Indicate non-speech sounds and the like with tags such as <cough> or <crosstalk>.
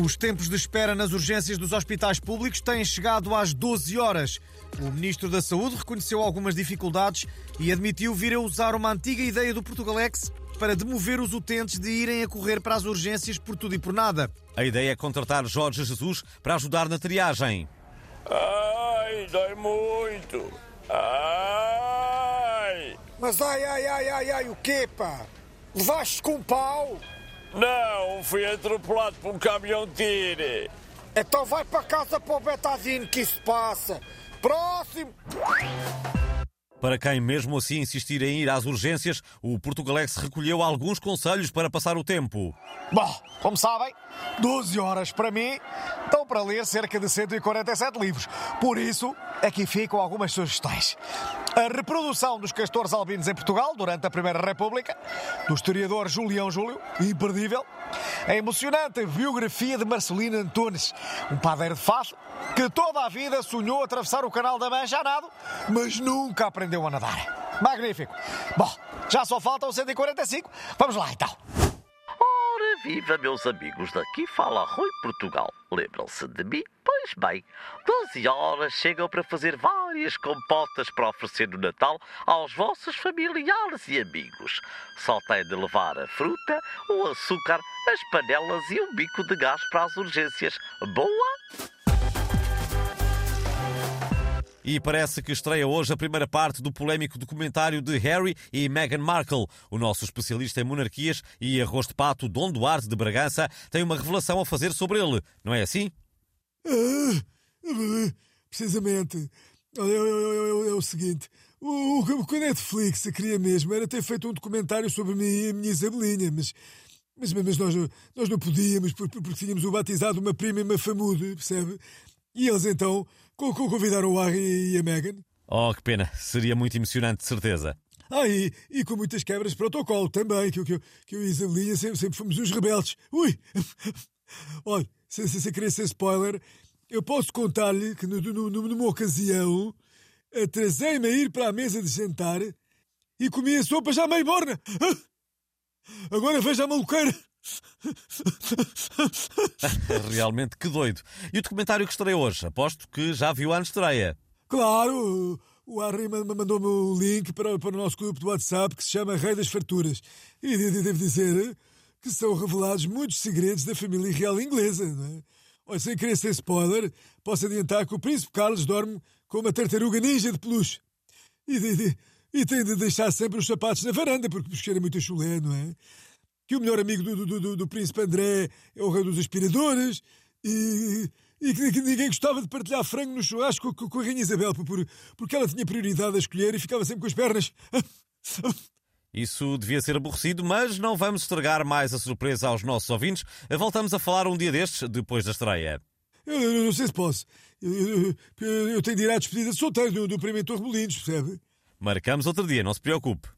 Os tempos de espera nas urgências dos hospitais públicos têm chegado às 12 horas. O Ministro da Saúde reconheceu algumas dificuldades e admitiu vir a usar uma antiga ideia do Portugalex para demover os utentes de irem a correr para as urgências por tudo e por nada. A ideia é contratar Jorge Jesus para ajudar na triagem. Ai, dói muito. Ai. Mas ai, ai, ai, ai, ai, o quê, pá? Levaste com um pau? Não, fui atropelado por um caminhão de tiro. Então vai para casa para o Betadine que isso passa. Próximo! Para quem mesmo assim insistir em ir às urgências, o Portugalex recolheu alguns conselhos para passar o tempo. Bom, como sabem, 12 horas para mim estão para ler cerca de 147 livros. Por isso, aqui ficam algumas sugestões. A reprodução dos castores albinos em Portugal durante a Primeira República, do historiador Julião Júlio, imperdível. A emocionante biografia de Marcelino Antunes, um padeiro de Faf, que toda a vida sonhou atravessar o canal da Mancha a nado, mas nunca aprendeu a nadar. Magnífico. Bom, já só faltam 145. Vamos lá então. Viva, meus amigos, daqui fala Rui Portugal. Lembram-se de mim? Pois bem, 12 horas chegam para fazer várias compotas para oferecer no Natal aos vossos familiares e amigos. Só têm de levar a fruta, o açúcar, as panelas e um bico de gás para as urgências. Boa? E parece que estreia hoje a primeira parte do polémico documentário de Harry e Meghan Markle. O nosso especialista em monarquias e arroz de pato, Dom Duarte de Bragança, tem uma revelação a fazer sobre ele. Não é assim? Ah, precisamente. É, é, o seguinte: o, o que a Netflix queria mesmo era ter feito um documentário sobre mim e a minha Isabelinha, mas, mas, mas nós, nós não podíamos porque, porque tínhamos o batizado uma prima e uma famude, percebe? E eles então convidaram o Harry e a Meghan. Oh, que pena. Seria muito emocionante, de certeza. Ah, e, e, com muitas quebras de protocolo também, que, que, que eu e a Isabelinha sempre, sempre fomos os rebeldes. Ui! <laughs> Olha, sem, sem querer ser spoiler, eu posso contar-lhe que no, no, numa ocasião atrasei-me a ir para a mesa de jantar e comi a sopa já meio morna. <laughs> Agora veja a maluqueira. <laughs> <laughs> Realmente que doido. E o documentário que estreia hoje? Aposto que já viu a estreia. Claro! O Harry mandou-me o link para, para o nosso grupo do WhatsApp que se chama Rei das Farturas. E devo dizer que são revelados muitos segredos da família real inglesa. Não é? Olha, sem querer ser spoiler, posso adiantar que o Príncipe Carlos dorme com uma tartaruga ninja de peluche. E, de, e tem de deixar sempre os sapatos na varanda, porque cheira muito a chulé, não é? Que o melhor amigo do, do, do, do Príncipe André é o rei dos aspiradores e, e que, que, ninguém gostava de partilhar frango no churrasco com, com a Rainha Isabel, por, porque ela tinha prioridade a escolher e ficava sempre com as pernas. Isso devia ser aborrecido, mas não vamos estragar mais a surpresa aos nossos ouvintes. Voltamos a falar um dia destes, depois da estreia. Eu, eu não sei se posso. Eu, eu, eu tenho de ir à despedida de solteiro do, do Primentor Remolinos, percebe? Marcamos outro dia, não se preocupe.